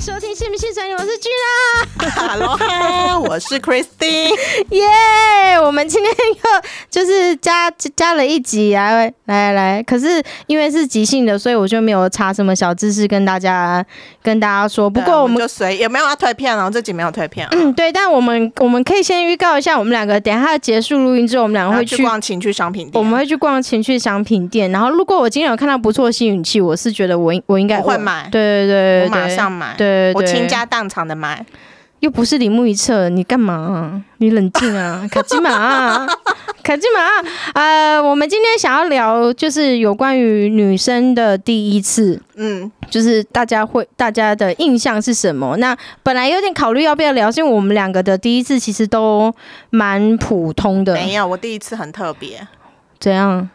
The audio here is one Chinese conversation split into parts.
收听信不信神，我是君啊。Hello，哈，我是 Christine。耶，我们今天又就是加加了一集来来来，可是因为是即兴的，所以我就没有查什么小知识跟大家跟大家说。不过我们就随也没有要退片哦，这集没有退片。嗯，对，但我们我们可以先预告一下，我们两个等下结束录音之后，我们两个会去逛情趣商品店。我们会去逛情趣商品店，然后如果我今天有看到不错的吸引器，我是觉得我我应该会买。对对对，我马上买。对。我倾家荡产的买，又不是铃木一侧，你干嘛？你冷静啊，卡基玛，卡基玛。呃，我们今天想要聊，就是有关于女生的第一次，嗯，就是大家会大家的印象是什么？那本来有点考虑要不要聊，因为我们两个的第一次其实都蛮普通的。没有，我第一次很特别。怎样？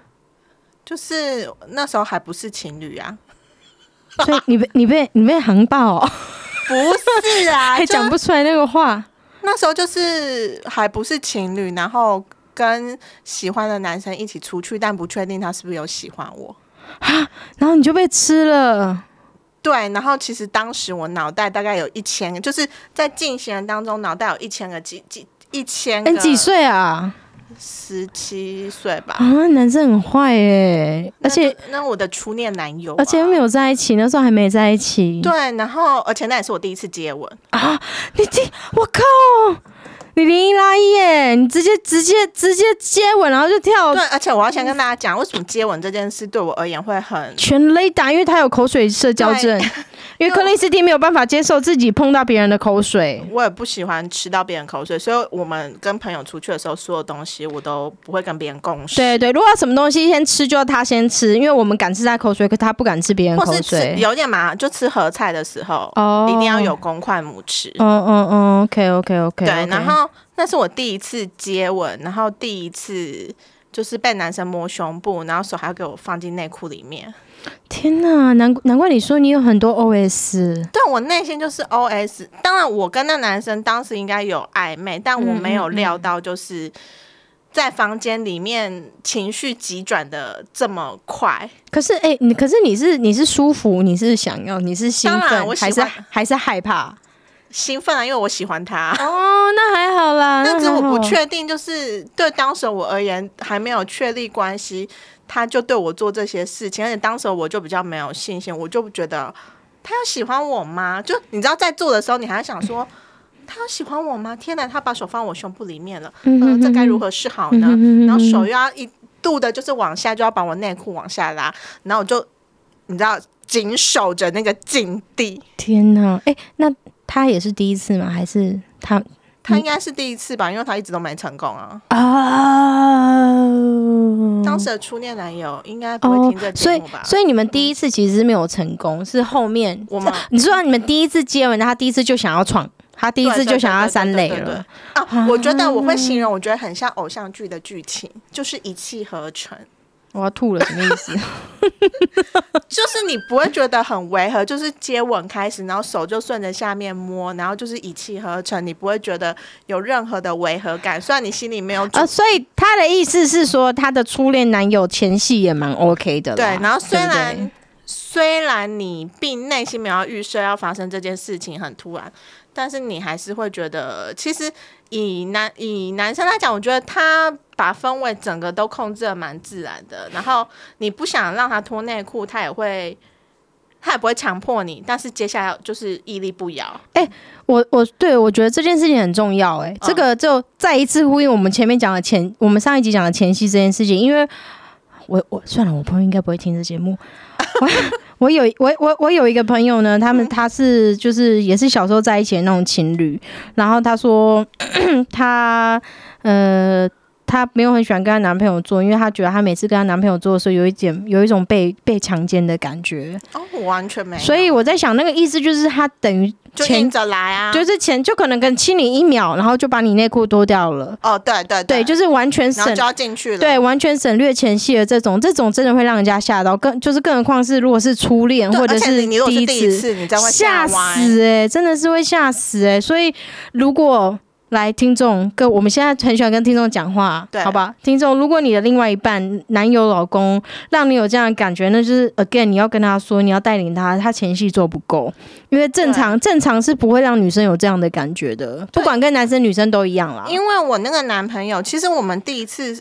就是那时候还不是情侣啊。所以你被你被你被航爆？不是啊，还讲不出来那个话。那时候就是还不是情侣，然后跟喜欢的男生一起出去，但不确定他是不是有喜欢我啊。然后你就被吃了。对，然后其实当时我脑袋大概有一千个，就是在进行当中，脑袋有一千个几几一千。你几岁啊？十七岁吧啊，男生很坏哎，而且那我的初恋男友，而且又没有在一起，那时候还没在一起。对，然后而且那也是我第一次接吻啊！你这我靠，你零一拉一耶，你直接直接直接接吻，然后就跳。对，而且我要先跟大家讲，为什么接吻这件事对我而言会很全雷达，因为他有口水社交症。因为克里斯汀没有办法接受自己碰到别人的口水，我也不喜欢吃到别人口水，所以我们跟朋友出去的时候，所有东西我都不会跟别人共食。对对，如果什么东西先吃，就要他先吃，因为我们敢吃他口水，可他不敢吃别人口水。有点麻，就吃合菜的时候，哦，一定要有公筷母吃。嗯嗯嗯，OK OK OK。对，然后那是我第一次接吻，然后第一次就是被男生摸胸部，然后手还要给我放进内裤里面。天哪，难难怪你说你有很多 OS，对我内心就是 OS。当然，我跟那男生当时应该有暧昧，但我没有料到就是在房间里面情绪急转的这么快。可是，哎，你可是你是你是舒服，你是想要，你是兴奋，还是还是害怕？兴奋啊，因为我喜欢他。哦，那还好啦。但是我不确定，就是对当时我而言还没有确立关系。他就对我做这些事情，而且当时我就比较没有信心，我就觉得他要喜欢我吗？就你知道，在做的时候，你还想说他要喜欢我吗？天哪，他把手放我胸部里面了，嗯，这该如何是好呢？然后手又要一度的，就是往下，就要把我内裤往下拉，然后我就你知道，紧守着那个境地。天哪，哎，那他也是第一次吗？还是他？他应该是第一次吧，因为他一直都没成功啊。啊，当时的初恋男友应该不会听这节目吧？所以你们第一次其实是没有成功，是后面我们你知道你们第一次接吻，他第一次就想要闯，他第一次就想要三垒了啊！我觉得我会形容，我觉得很像偶像剧的剧情，就是一气呵成。我要吐了，什么意思？就是你不会觉得很违和，就是接吻开始，然后手就顺着下面摸，然后就是一气呵成，你不会觉得有任何的违和感。虽然你心里没有啊，所以他的意思是说，他的初恋男友前戏也蛮 OK 的。对，然后虽然虽然你并内心没有预设要发生这件事情很突然，但是你还是会觉得，其实以男以男生来讲，我觉得他。把氛围整个都控制的蛮自然的，然后你不想让他脱内裤，他也会，他也不会强迫你，但是接下来就是屹立不摇。哎，我我对我觉得这件事情很重要，哎，这个就再一次呼应我们前面讲的前，我们上一集讲的前戏这件事情，因为我我算了，我朋友应该不会听这节目。我有我我我有一个朋友呢，他们他是就是也是小时候在一起的那种情侣，然后他说 他呃。她没有很喜欢跟她男朋友做，因为她觉得她每次跟她男朋友做的时候，有一点有一种被被强奸的感觉。哦，我完全没。所以我在想，那个意思就是她等于牵着来啊，就是前就可能跟亲你一秒，然后就把你内裤脱掉了。哦，对对对，就是完全省就要进去了。对，完全省略前戏的这种，这种真的会让人家吓到。更就是更何况是如果是初恋或者是第一次，你吓死哎，真的是会吓死哎。所以如果来，听众，各我们现在很喜欢跟听众讲话，对好吧？听众，如果你的另外一半、男友、老公让你有这样的感觉，那就是 again，你要跟他说，你要带领他，他前戏做不够，因为正常正常是不会让女生有这样的感觉的，不管跟男生女生都一样啦。因为我那个男朋友，其实我们第一次，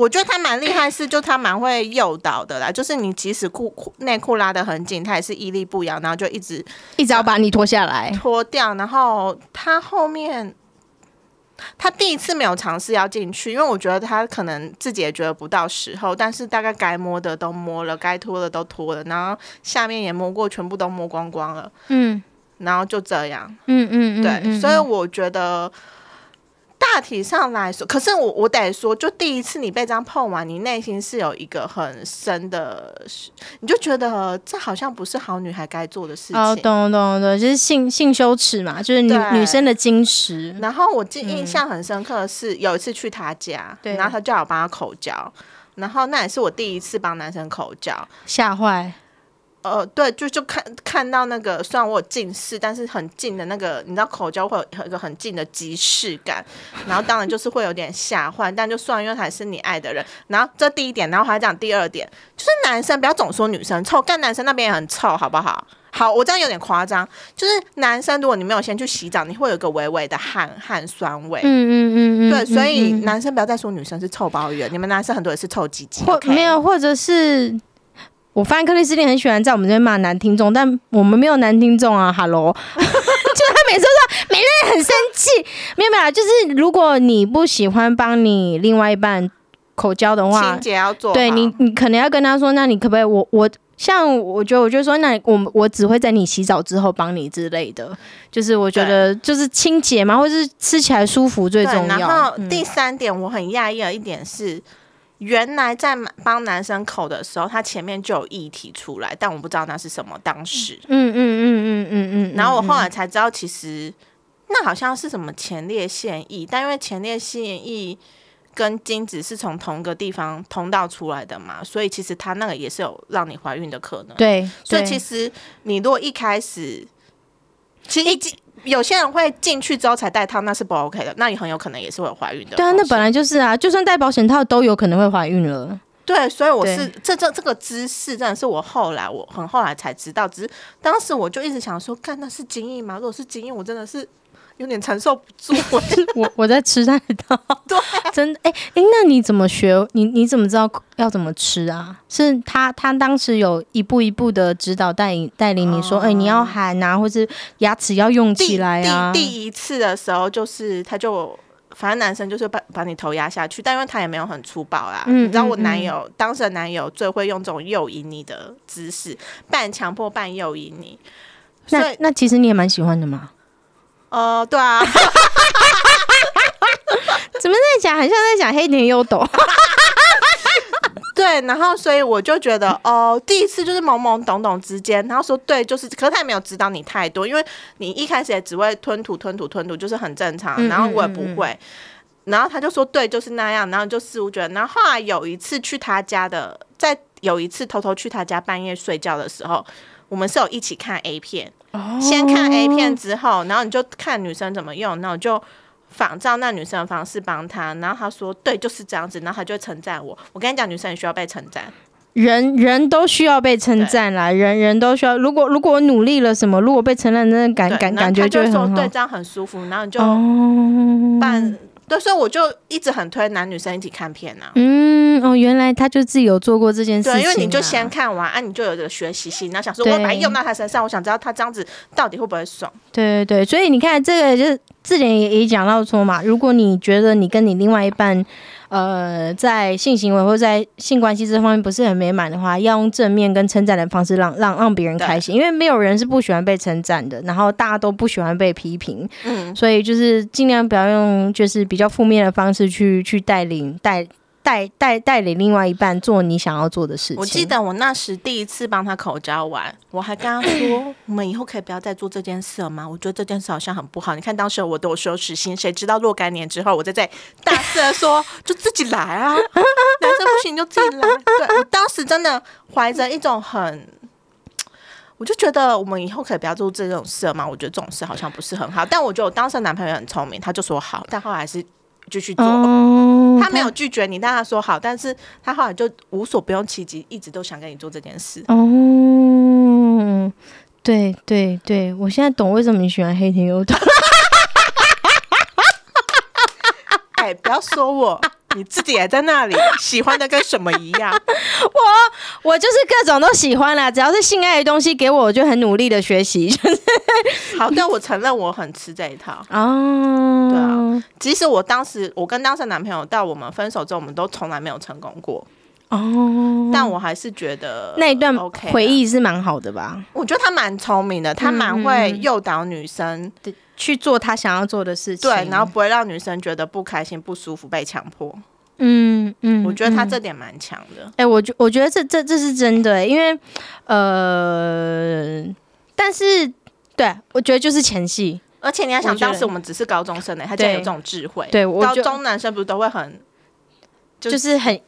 我觉得他蛮厉害，是就他蛮会诱导的啦。就是你即使裤裤内裤拉得很紧，他也是屹立不摇，然后就一直一直要把你脱下来，脱掉。然后他后面，他第一次没有尝试要进去，因为我觉得他可能自己也觉得不到时候，但是大概该摸的都摸了，该脱的都脱了，然后下面也摸过，全部都摸光光了。嗯然后就这样，嗯嗯嗯，对，嗯所以我觉得大体上来说，可是我我得说，就第一次你被这样碰完，你内心是有一个很深的，你就觉得这好像不是好女孩该做的事情。哦，懂懂懂，就是性性羞耻嘛，就是女女生的矜持。然后我记印象很深刻的是，有一次去他家，对然后他叫我帮他口交，然后那也是我第一次帮男生口交。吓坏，呃，对，就就看看到那个，虽然我有近视，但是很近的那个，你知道口交会有有一个很近的即视感，然后当然就是会有点吓坏，但就算，因为还是你爱的人。然后这第一点，然后还讲第二点，就是男生不要总说女生臭，干男生那边也很臭，好不好？好，我这样有点夸张，就是男生如果你没有先去洗澡，你会有一个微微的汗汗酸味。嗯嗯嗯嗯，对，所以男生不要再说女生是臭包圆，你们男生很多也是臭鸡鸡。或？没有，或者是我发现克里斯汀很喜欢在我们这边骂男听众，但我们没有男听众啊，Hello，就他每次都说每个人很生气，没有没有，就是如果你不喜欢帮你另外一半口交的话清，洁要做，对你你可能要跟他说，那你可不可以我我。像我觉得，我就说，那我我只会在你洗澡之后帮你之类的，就是我觉得就是清洁嘛，或是吃起来舒服最，重要。然后嗯。第三点，我很讶异的一点是，原来在帮男生口的时候，他前面就有液体出来，但我不知道那是什么。当时，嗯嗯嗯嗯嗯嗯，然后我后嗯来才知道，其实那好像是什么前列腺液，但因为前列腺液跟精子是从同个地方通道出来的嘛，所以其实它那个也是有让你怀孕的可能。对，所以其实你如果一开始，其实一进有些人会进去之后才戴套，那是不 OK 的，那你很有可能也是会有怀孕的。对啊，那本来就是啊，就算戴保险套都有可能会怀孕了。对，所以我是这这这个知识真的是我后来我很后来才知道，只是当时我就一直想说，看那是精液吗？如果是精液，我真的是有点承受不住、欸。我我在吃那套，对，真的哎哎，那你怎么学？你你怎么知道要怎么吃啊？是他他当时有一步一步的指导带领带领你说，哎、你要含啊，或是牙齿要用起第来啊。第第一次的时候，就是他就。反正男生就是把把你头压下去，但因为他也没有很粗暴啦。嗯你知道我嗯男友、当时的男友最会用这种诱引你的姿势，半强迫半诱引你。所以那那其实你也蛮喜欢的嘛？呃，对啊，怎么在讲？很像在讲黑田优斗。对，然后所以我就觉得，哦，第一次就是懵懵懂懂之间，然后说对，就是，可是他也没有指导你太多，因为你一开始也只会吞吐、吞吐、吞吐，就是很正常，嗯然后我也不嗯嗯会，然后他就说对，就是那样，然后就似乎觉得，然后后来有一次去他家的，在有一次偷偷去他家半夜睡觉的时候，我们是有一起看 A 片，先看 A 片之后，然后你就看女生怎么用，然后我就。仿照那女生的方式帮她，然后她说对，就是这样子，然后她就会称赞我。我跟你讲，女生也需要被称赞。人人都需要被称赞啦，人人都需要。如果如果我努力了什么，如果被承认，那感，感感觉会很好就会说对，。这样很舒服，然后你就哦，办。对，所以我就一直很推男女生一起看片呐、嗯，哦，原来他就自己有做过这件事情、啊。对，因为你就先看完啊，你就有这个学习性，然后想说对我把它用到他身上，我想知道他这样子到底会不会爽。对对对，所以你看这个就是字典也也讲到说嘛，如果你觉得你跟你另外一半。呃，在性行为或在性关系这方面不是很美满的话，要用正面跟称赞的方式让让让别人开心，因为没有人是不喜欢被称赞的，然后大家都不喜欢被批评，嗯，所以就是尽量不要用就是比较负面的方式去去带领带带带带领另外一半做你想要做的事情。我记得我那时第一次帮他口交完，我还跟他说，我们以后可以不要再做这件事了吗？我觉得这件事好像很不好。你看当时我都有羞耻心，谁知道若干年之后，我再在大肆的说，就自己来啊，男生不行就自己来。对我当时真的怀着一种很。我就觉得我们以后可以不要做这种事了嘛。我觉得这种事好像不是很好，但我觉得我当时的男朋友很聪明，他就说好，但后来还是继续做。哦，他没有拒绝你，但他说好，但是他后来就无所不用其极，一直都想跟你做这件事。哦，对对对，我现在懂为什么你喜欢黑田优斗。哎，不要说我，你自己也在那里喜欢的跟什么一样。我我就是各种都喜欢啦，只要是性爱的东西给我，我就很努力的学习。就是好，但我承认我很吃这一套。哦，对啊，即使我当时我跟当时男朋友到我们分手之后，我们都从来没有成功过，哦，但我还是觉得那一段 OK 回忆是蛮好的吧？我觉得他蛮聪明的，他蛮会诱导女生，去做他想要做的事情，对，然后不会让女生觉得不开心、不舒服、被强迫。嗯嗯，我觉得他嗯这点蛮强的。哎、我觉我觉得这这这是真的、因为呃，但是对我觉得就是前戏，而且你要想，当时我们只是高中生呢，他竟然有对这种智慧。对高中男生不是都会很，就就是很硬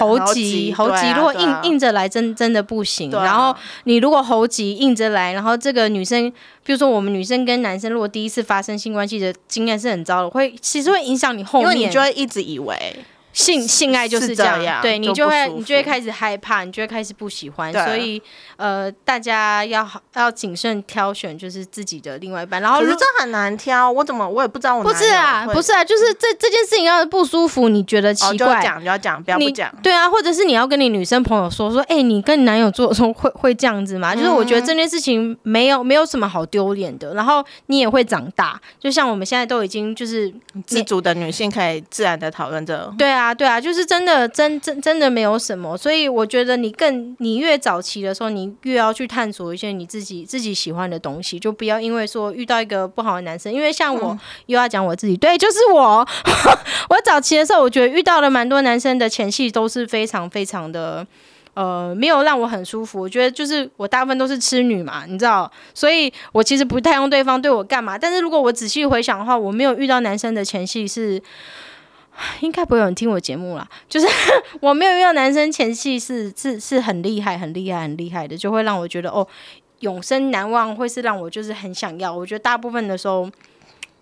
猴猴急急猴急，如果硬硬着来，真真的不行。啊然后你如果猴急硬着来，然后这个女生，比如说我们女生跟男生，如果第一次发生性关系的经验是很糟的，会其实会影响你后面因为面你就会一直以为，性性爱就是是这样，这样对你就会你就会开始害怕，你就会开始不喜欢，啊所以呃，大家要好要谨慎挑选，就是自己的另外一半。然后如可是这很难挑。我怎么我也不知道我不是啊，不是啊，就是这这件事情要是不舒服，你觉得哦，奇怪，讲就要讲，不要不你讲。对啊，或者是你要跟你女生朋友说说，哎、你跟你男友做的时候会会这样子吗？就是我觉得嗯这件事情没有没有什么好丢脸的，然后你也会长大，就像我们现在都已经就是自主的女性可以自然的讨论这。对啊，对啊，就是真的，真真真的没有什么，所以我觉得你更你越早期的时候，你越要去探索一些你自己自己喜欢的东西，就不要因为说遇到一个不好的男生，因为像我、又要讲我自己，对，就是我，我早期的时候，我觉得遇到了蛮多男生的前戏都是非常非常的。呃，没有让我很舒服。我觉得就是我大部分都是痴女嘛，你知道，所以我其实不太用对方对我干嘛。但是如果我仔细回想的话，我没有遇到男生的前戏是应该不会有人听我节目啦，就是 我没有遇到男生前戏是是是很厉害、很厉害、很厉害的，就会让我觉得哦，永生难忘，会是让我就是很想要。我觉得大部分的时候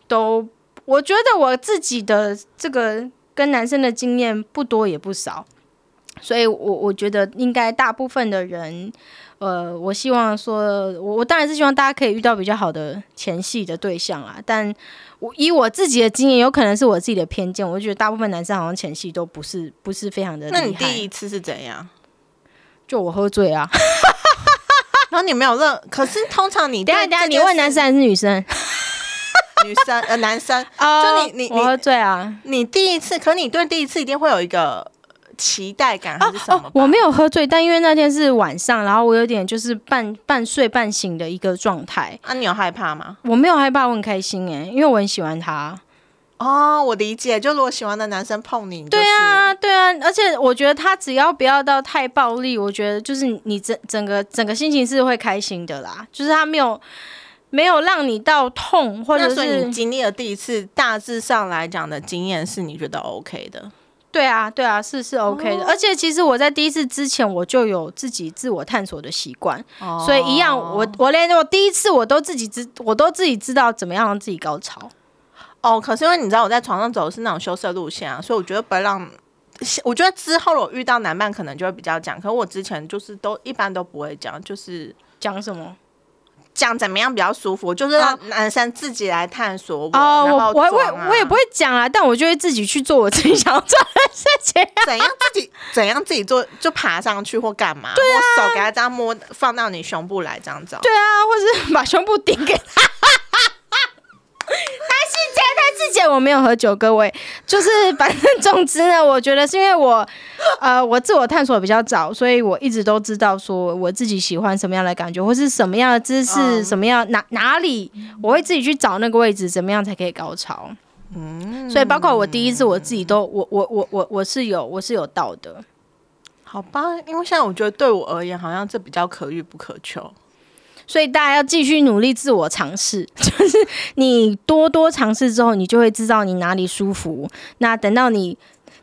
都，我觉得我自己的这个跟男生的经验不多也不少，所以我我觉得应该大部分的人。呃，我希望说，我我当然是希望大家可以遇到比较好的前戏的对象啦，但我以我自己的经验，有可能是我自己的偏见，我就觉得大部分男生好像前戏都不是不是非常的。那你第一次是怎样？就我喝醉啊？然后你没有任，可是通常你等下等下，你问男生还是女生？女生呃男生，就你你我喝醉啊？你第一次，可你对第一次一定会有一个期待感还是什么我没有喝醉，但因为那天是晚上，然后我有点就是半半睡半醒的一个状态。啊，你有害怕吗？我没有害怕，我很开心哎，因为我很喜欢他。哦，我理解，就如果喜欢的男生碰你，你对就是啊，对啊，而且我觉得他只要不要到太暴力，我觉得就是你整整个整个心情是会开心的啦。就是他没有没有让你到痛，或者是你经历了第一次，大致上来讲的经验是你觉得 OK 的。对啊，对啊，是是 OK 哦的。而且其实我在第一次之前我就有自己自我探索的习惯，哦所以一样，我我连我第一次我都自己知，我都自己知道怎么样让自己高潮。哦，可是因为你知道我在床上走的是那种羞涩路线啊，所以我觉得不会让。我觉得之后我遇到男伴可能就会比较讲，可是我之前就是都一般都不会讲，就是讲什么？讲怎么样比较舒服，就是让男生自己来探索我，我我我也不会讲啊，但我就会自己去做我自己想要做的事情。怎样自己怎样自己做，就爬上去或干嘛，对啊，手给他这样摸，放到你胸部来这样子哦。对啊，或是把胸部顶给他。太细节，太细节，我没有喝酒，各位，就是反正总之呢，我觉得是因为我，呃，我自我探索比较早，所以我一直都知道说我自己喜欢什么样的感觉，或是什么样的姿势，嗯什么样哪哪里，我会自己去找那个位置，怎么样才可以高潮。嗯，所以包括我第一次，我自己都，我我我我我是有我是有到的。好吧，因为现在我觉得对我而言，好像这比较可遇不可求。所以大家要继续努力自我尝试，就是你多多尝试之后，你就会知道你哪里舒服。那等到你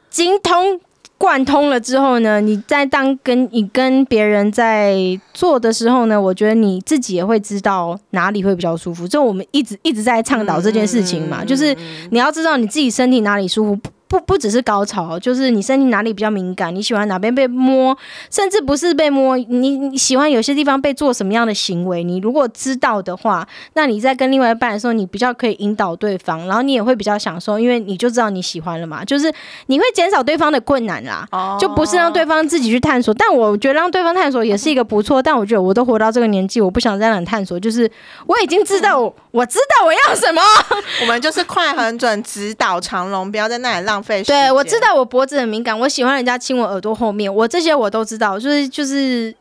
精通贯通了之后呢，你在当跟你跟别人在做的时候呢，我觉得你自己也会知道哪里会比较舒服。就我们一直一直在倡导这件事情嘛，就是你要知道你自己身体哪里舒服。不不只是高潮，就是你身体哪里比较敏感，你喜欢哪边被摸，甚至不是被摸，你你喜欢有些地方被做什么样的行为，你如果知道的话，那你在跟另外一半的时候，你比较可以引导对方，然后你也会比较享受，因为你就知道你喜欢了嘛，就是你会减少对方的困难啦，就不是让对方自己去探索。但我觉得让对方探索也是一个不错，但我觉得我都活到这个年纪，我不想再让你探索，就是我已经知道，我知道我要什么，我们就是快很准，直捣长龙，不要在那里浪。对，我知道我脖子很敏感，我喜欢人家亲我耳朵后面，我这些我都知道，就是就是。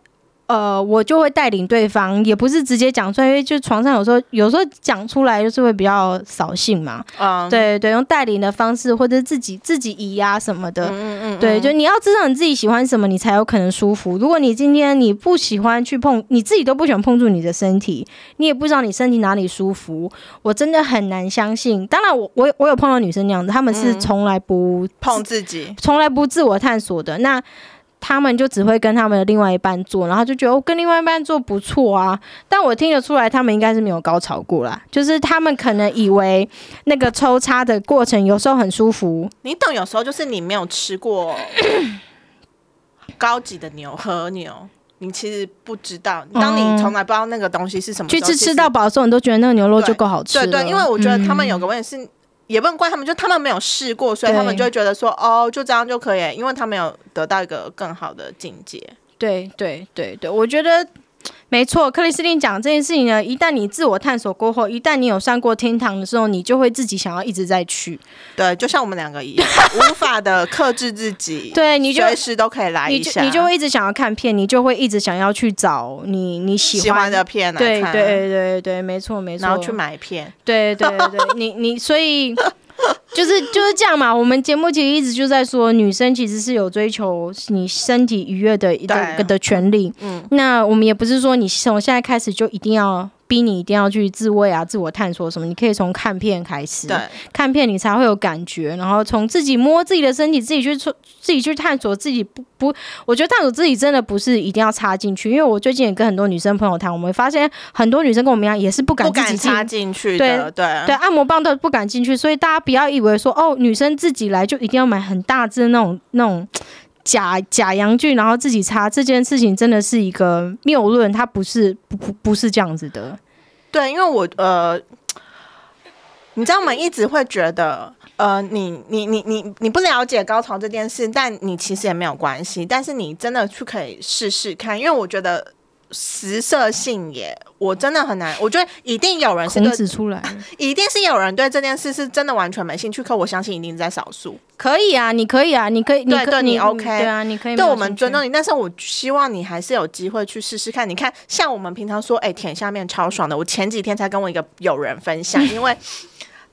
呃，我就会带领对方，也不是直接讲出来，因为就床上有时候有时候讲出来就是会比较扫兴嘛。啊，对对，用带领的方式或者自己自己移呀什么的。嗯嗯对，就你要知道你自己喜欢什么，你才有可能舒服。如果你今天你不喜欢去碰，你自己都不喜欢碰触你的身体，你也不知道你身体哪里舒服，我真的很难相信。当然，我我我有碰到女生那样子，他们是从来不碰自己，从来不自我探索的。那。他们就只会跟他们的另外一半做，然后就觉得我跟另外一半做不错啊。但我听得出来，他们应该是没有高潮过啦，就是他们可能以为那个抽插的过程有时候很舒服。你懂，有时候就是你没有吃过 高级的牛和牛，你其实不知道。当你从来不知道那个东西是什么，去吃吃到饱的时候，你都觉得那个牛肉就够好吃。对对，因为我觉得他们有个问题是。也不能怪他们，就他们没有试过，所以他们就会觉得说，哦，就这样就可以，因为他没有得到一个更好的境界。对对对对，我觉得。没错，克里斯汀讲这件事情呢，一旦你自我探索过后，一旦你有上过天堂的时候，你就会自己想要一直在去。对，就像我们两个一样，无法的克制自己。对，你就随时都可以来一下，你就会一直想要看片，你就会一直想要去找你你喜欢的片来看。对对对对，没错没错。然后去买片。对对对，你你所以。就是就是这样嘛，我们节目其实一直就在说，女生其实是有追求你身体愉悦的一个的权利。嗯，那我们也不是说你从现在开始就一定要。逼你一定要去自慰啊，自我探索什么？你可以从看片开始，对，看片你才会有感觉，然后从自己摸自己的身体，自己去自己去探索自己不不，我觉得探索自己真的不是一定要插进去，因为我最近也跟很多女生朋友谈，我们发现很多女生跟我们一样，也是不敢自己插进去，对对对，按摩棒都不敢进去，所以大家不要以为说哦，女生自己来就一定要买很大只那种那种。假假阳具，然后自己擦这件事情真的是一个谬论，它不是不不不是这样子的。对，因为我呃，你知道吗？一直会觉得呃，你你你你你不了解高潮这件事，但你其实也没有关系。但是你真的去可以试试看，因为我觉得。食色性也，我真的很难。我觉得一定有人是指出来，一定是有人对这件事是真的完全没兴趣。可我相信一定在少数。可以啊，你可以啊，你可以，对对，你 OK，对啊，你可以。对我们尊重你，但是我希望你还是有机会去试试看。你看，像我们平常说，哎，舔下面超爽的。我前几天才跟我一个友人分享，因为。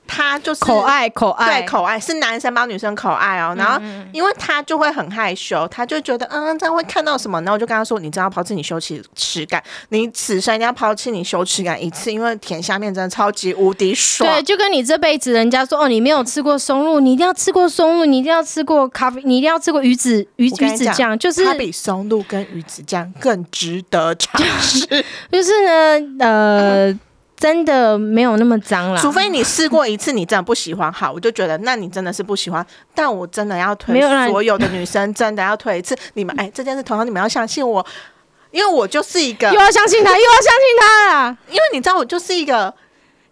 他就是口爱，口爱，对，口爱是男生帮女生口爱哦。然后，因为他就会很害羞，他就觉得，嗯，这样会看到什么？然后我就跟他说：“你真要抛弃你羞耻耻感，你此生一定要抛弃你羞耻感一次，因为舔下面真的超级无敌爽。”对，就跟你这辈子人家说：“哦，你没有吃过松露，你一定要吃过松露，你一定要吃过咖啡，你一定要吃过鱼子鱼鱼子酱。”就是它比松露跟鱼子酱更值得尝试。就是呢，呃。真的没有那么脏了，除非你试过一次，你真的不喜欢，好，我就觉得那你真的是不喜欢。但我真的要推，所有的女生真的要推一次。你们哎，这件事同样你们要相信我，因为我就是一个又要相信他，又要相信他啦。因为你知道，我就是一个，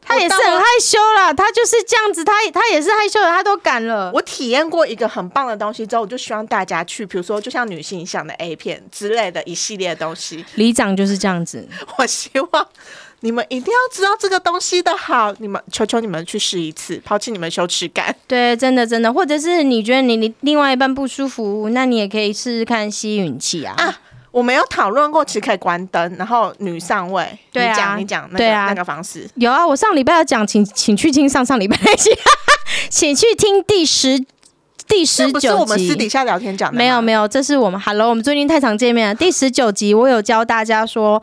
他也是很害羞啦，他就是这样子，他他也是害羞的，他都敢了。我体验过一个很棒的东西之后，我就希望大家去，比如说就像女性向的 A 片之类的一系列东西。里长就是这样子，我希望。你们一定要知道这个东西的好，你们求求你们去试一次，抛弃你们羞耻感。对，真的真的，或者是你觉得你你另外一半不舒服，那你也可以试试看吸吮器啊。啊，我们有讨论过，其实可以关灯，然后女上位。对啊，你讲你讲那个那个方式。有啊，我上礼拜要讲，请请去听上上礼拜那期，请去听第十第十九集。是我们私底下聊天讲的。没有没有，这是我们 Hello，我们最近太常见面了。第十九集我有教大家说。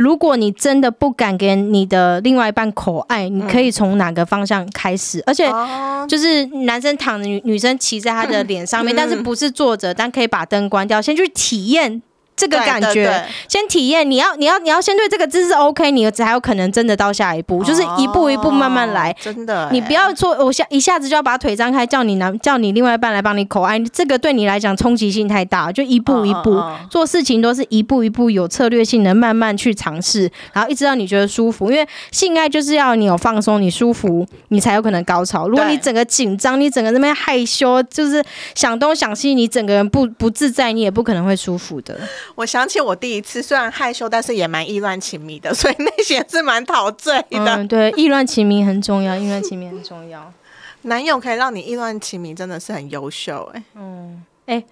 如果你真的不敢给你的另外一半口爱，你可以从哪个方向开始？而且哦，就是男生躺着，女女生骑在他的脸上面，嗯 但是不是坐着，但可以把灯关掉，先去体验这个感觉。先体验，你要你要你要先对这个姿势 OK，你才有可能真的到下一步，就是一步一步慢慢来哦。真的欸，你不要说，我下一下子就要把腿张开，叫你男叫你另外一半来帮你口爱，这个对你来讲冲击性太大，就一步一步、做事情都是一步一步有策略性的，慢慢去尝试，然后一直到你觉得舒服。因为性爱就是要你有放松，你舒服，你才有可能高潮。如果你整个紧张，你整个那边害羞，就是想东想西，你整个人不不自在，你也不可能会舒服的。我想起我第一次，虽然害羞，但是也蛮意乱情迷的，所以那些是蛮陶醉的。嗯，对，意乱情迷很重要，意乱情迷很重要。男友可以让你意乱情迷，真的是很优秀哎。嗯，哎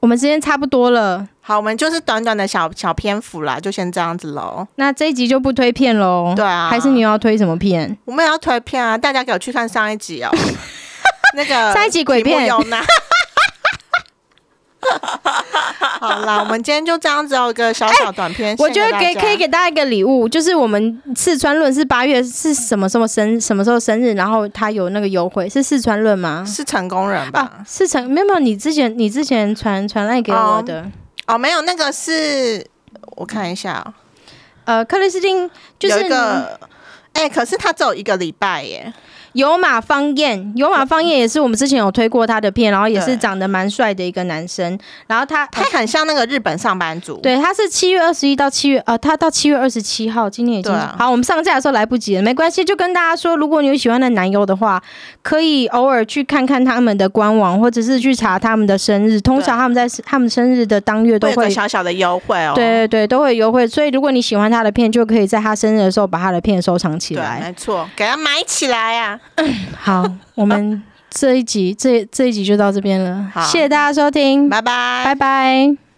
我们时间差不多了，好，我们就是短短的小小篇幅啦，就先这样子喽。那这一集就不推片喽。对啊还是你要推什么片？我们也要推片啊，大家给我去看上一集哦。那个上一集鬼片有拿。好啦，我们今天就这样子有一个小小短片。我觉得给可以给大家一个礼物，就是我们四川论是八月是什么什么生什么时候生日，然后他有那个优惠，是四川论吗？是成功人吧？啊，是成没有没有，你之前你之前传传来给我的，哦，没有，那个是我看一下哦，呃，克里斯汀就是有一个，哎、可是他只有一个礼拜耶。有马方彦，有马方彦也是我们之前有推过他的片，然后也是对长得蛮帅的一个男生，然后他他很像那个日本上班族。对，他是七月二十一到七月，呃，他到七月二十七号，今天已经、啊好，我们上架的时候来不及了，没关系，就跟大家说，如果你有喜欢的男优的话，可以偶尔去看看他们的官网，或者是去查他们的生日，通常他们在他们生日的当月都会有小小的优惠哦。对对对，都会有优惠，所以如果你喜欢他的片，就可以在他生日的时候把他的片收藏起对，来。没错，给他买起来啊！好，我们这一集这这一集就到这边了。好，谢谢大家收听，拜拜，拜拜